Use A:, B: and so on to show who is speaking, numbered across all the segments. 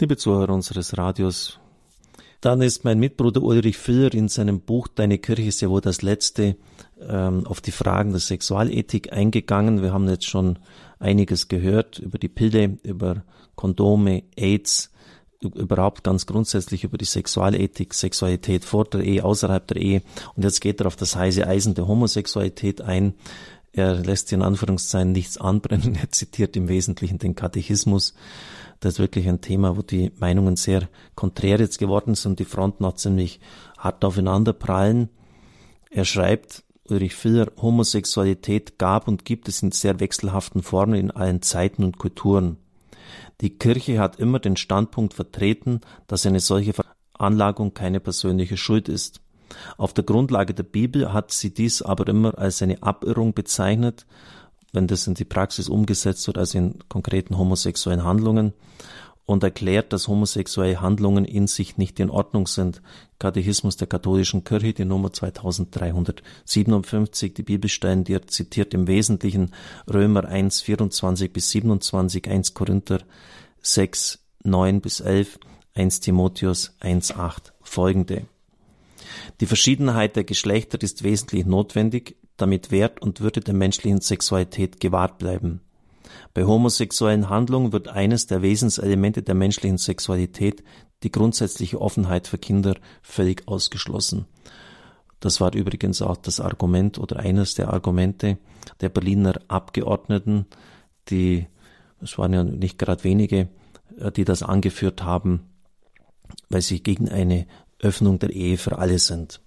A: Liebe Zuhörer unseres Radios, dann ist mein Mitbruder Ulrich Filler in seinem Buch Deine Kirche ist ja wohl das letzte ähm, auf die Fragen der Sexualethik eingegangen. Wir haben jetzt schon einiges gehört über die Pille, über Kondome, AIDS, überhaupt ganz grundsätzlich über die Sexualethik, Sexualität vor der Ehe, außerhalb der Ehe. Und jetzt geht er auf das heiße Eisen der Homosexualität ein. Er lässt in Anführungszeichen nichts anbrennen. Er zitiert im Wesentlichen den Katechismus. Das ist wirklich ein Thema, wo die Meinungen sehr konträr jetzt geworden sind und die Fronten auch ziemlich hart aufeinander prallen. Er schreibt, Ulrich Filler, Homosexualität gab und gibt es in sehr wechselhaften Formen in allen Zeiten und Kulturen. Die Kirche hat immer den Standpunkt vertreten, dass eine solche Veranlagung keine persönliche Schuld ist. Auf der Grundlage der Bibel hat sie dies aber immer als eine Abirrung bezeichnet, wenn das in die Praxis umgesetzt wird, also in konkreten homosexuellen Handlungen und erklärt, dass homosexuelle Handlungen in sich nicht in Ordnung sind. Katechismus der katholischen Kirche, die Nummer 2357, die Bibelstellen, die er zitiert im Wesentlichen Römer 1, 24 bis 27, 1 Korinther 6, 9 bis 11, 1 Timotheus 1, 8 folgende. Die Verschiedenheit der Geschlechter ist wesentlich notwendig, damit Wert und Würde der menschlichen Sexualität gewahrt bleiben. Bei homosexuellen Handlungen wird eines der Wesenselemente der menschlichen Sexualität, die grundsätzliche Offenheit für Kinder, völlig ausgeschlossen. Das war übrigens auch das Argument oder eines der Argumente der Berliner Abgeordneten, die, es waren ja nicht gerade wenige, äh, die das angeführt haben, weil sie gegen eine Öffnung der Ehe für alle sind.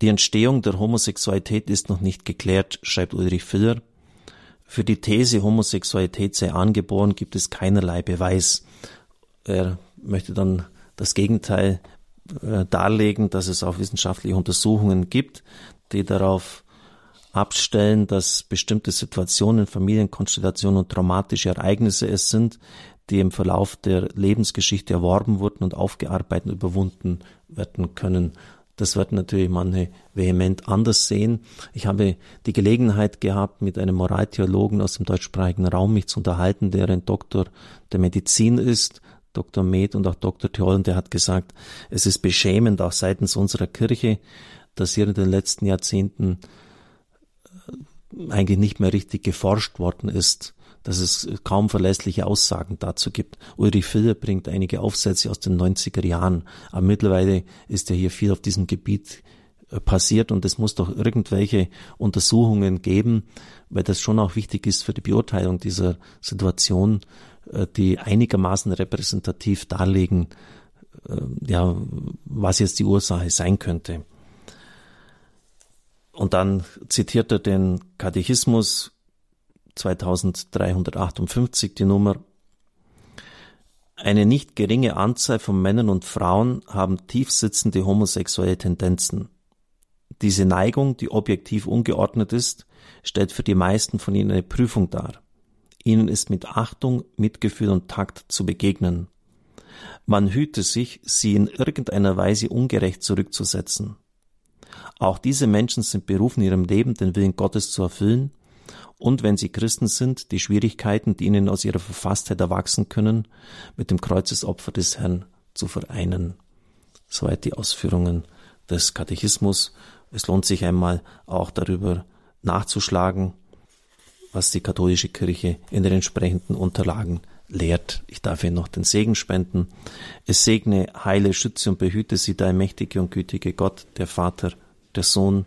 A: Die Entstehung der Homosexualität ist noch nicht geklärt, schreibt Ulrich Filler. Für die These, Homosexualität sei angeboren, gibt es keinerlei Beweis. Er möchte dann das Gegenteil äh, darlegen, dass es auch wissenschaftliche Untersuchungen gibt, die darauf abstellen, dass bestimmte Situationen, Familienkonstellationen und traumatische Ereignisse es sind, die im Verlauf der Lebensgeschichte erworben wurden und aufgearbeitet und überwunden werden können. Das wird natürlich manche vehement anders sehen. Ich habe die Gelegenheit gehabt, mit einem Moraltheologen aus dem deutschsprachigen Raum mich zu unterhalten, der ein Doktor der Medizin ist, Dr. Med und auch Dr. Theol, und der hat gesagt, es ist beschämend auch seitens unserer Kirche, dass hier in den letzten Jahrzehnten äh, eigentlich nicht mehr richtig geforscht worden ist dass es kaum verlässliche Aussagen dazu gibt. Ulrich Filler bringt einige Aufsätze aus den 90er Jahren, aber mittlerweile ist ja hier viel auf diesem Gebiet äh, passiert und es muss doch irgendwelche Untersuchungen geben, weil das schon auch wichtig ist für die Beurteilung dieser Situation, äh, die einigermaßen repräsentativ darlegen, äh, ja, was jetzt die Ursache sein könnte. Und dann zitiert er den Katechismus 2358 die Nummer. Eine nicht geringe Anzahl von Männern und Frauen haben tiefsitzende homosexuelle Tendenzen. Diese Neigung, die objektiv ungeordnet ist, stellt für die meisten von ihnen eine Prüfung dar. Ihnen ist mit Achtung, Mitgefühl und Takt zu begegnen. Man hüte sich, sie in irgendeiner Weise ungerecht zurückzusetzen. Auch diese Menschen sind berufen, ihrem Leben den Willen Gottes zu erfüllen und wenn sie Christen sind, die Schwierigkeiten, die ihnen aus ihrer Verfasstheit erwachsen können, mit dem Kreuzesopfer des Herrn zu vereinen. Soweit die Ausführungen des Katechismus. Es lohnt sich einmal auch darüber nachzuschlagen, was die katholische Kirche in den entsprechenden Unterlagen lehrt. Ich darf Ihnen noch den Segen spenden. Es segne, heile, schütze und behüte Sie, dein mächtige und gütige Gott, der Vater, der Sohn